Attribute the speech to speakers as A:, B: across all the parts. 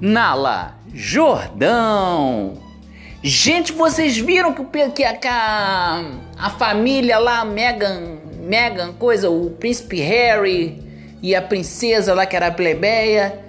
A: Nala Jordão. Gente, vocês viram que, que, a, que a, a, família lá, Megan, Megan, coisa, o príncipe Harry e a princesa lá que era a plebeia,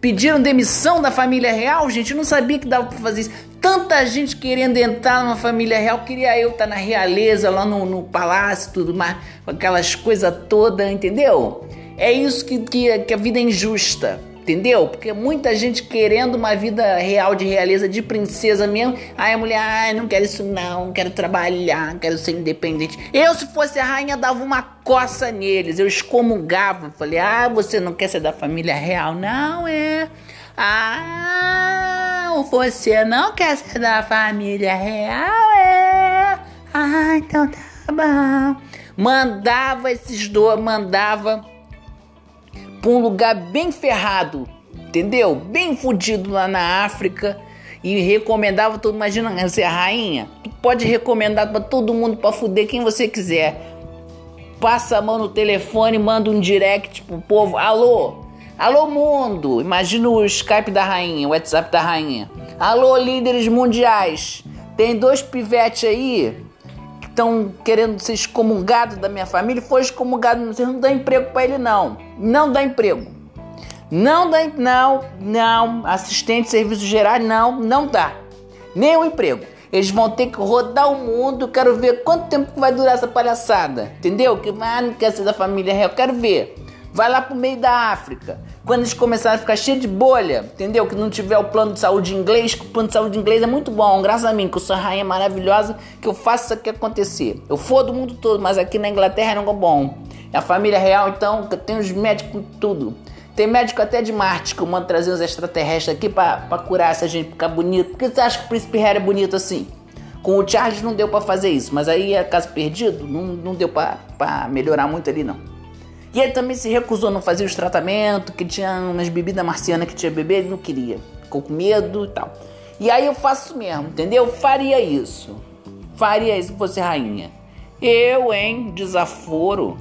A: pediram demissão da família real? Gente, eu não sabia que dava pra fazer isso. Tanta gente querendo entrar numa família real, queria eu estar tá na realeza, lá no, no palácio, tudo mais, com aquelas coisas todas, entendeu? É isso que, que, que a vida é injusta. Entendeu? Porque muita gente querendo uma vida real de realeza, de princesa mesmo. Aí a mulher, ah, não quero isso não, quero trabalhar, quero ser independente. Eu, se fosse a rainha, dava uma coça neles. Eu excomungava. Falei, ah, você não quer ser da família real? Não, é. Ah, você não quer ser da família real? É. Ah, então tá bom. Mandava esses dois, mandava para um lugar bem ferrado, entendeu? Bem fudido lá na África e recomendava todo, imagina você é rainha, tu pode recomendar para todo mundo para fuder quem você quiser. Passa a mão no telefone, manda um direct pro povo, alô, alô mundo, imagina o Skype da rainha, o WhatsApp da rainha. Alô líderes mundiais, tem dois pivetes aí estão querendo ser excomungados da minha família, foi excomungado, não dá emprego para ele não. Não dá emprego. Não dá, não, não, assistente de serviços gerais, não, não dá. Nem emprego. Eles vão ter que rodar o mundo, quero ver quanto tempo vai durar essa palhaçada, entendeu? Que ah, não quer ser da família real, quero ver. Vai lá pro meio da África. Quando eles começarem a ficar cheios de bolha, entendeu? Que não tiver o plano de saúde inglês, que o plano de saúde inglês é muito bom, graças a mim, que eu sou rainha maravilhosa, que eu faço isso aqui acontecer. Eu fodo o mundo todo, mas aqui na Inglaterra não é bom. É a família real, então, que tem os médicos tudo. Tem médico até de Marte que eu mando trazer uns extraterrestres aqui pra, pra curar essa gente, ficar bonito. Por que você acha que o príncipe Harry é bonito assim? Com o Charles não deu para fazer isso, mas aí é caso perdido, não, não deu para melhorar muito ali não. E ele também se recusou, a não fazer os tratamentos, que tinha umas bebidas marcianas que tinha bebê, ele não queria. Ficou com medo e tal. E aí eu faço mesmo, entendeu? Faria isso. Faria isso se fosse rainha. Eu, hein? Desaforo.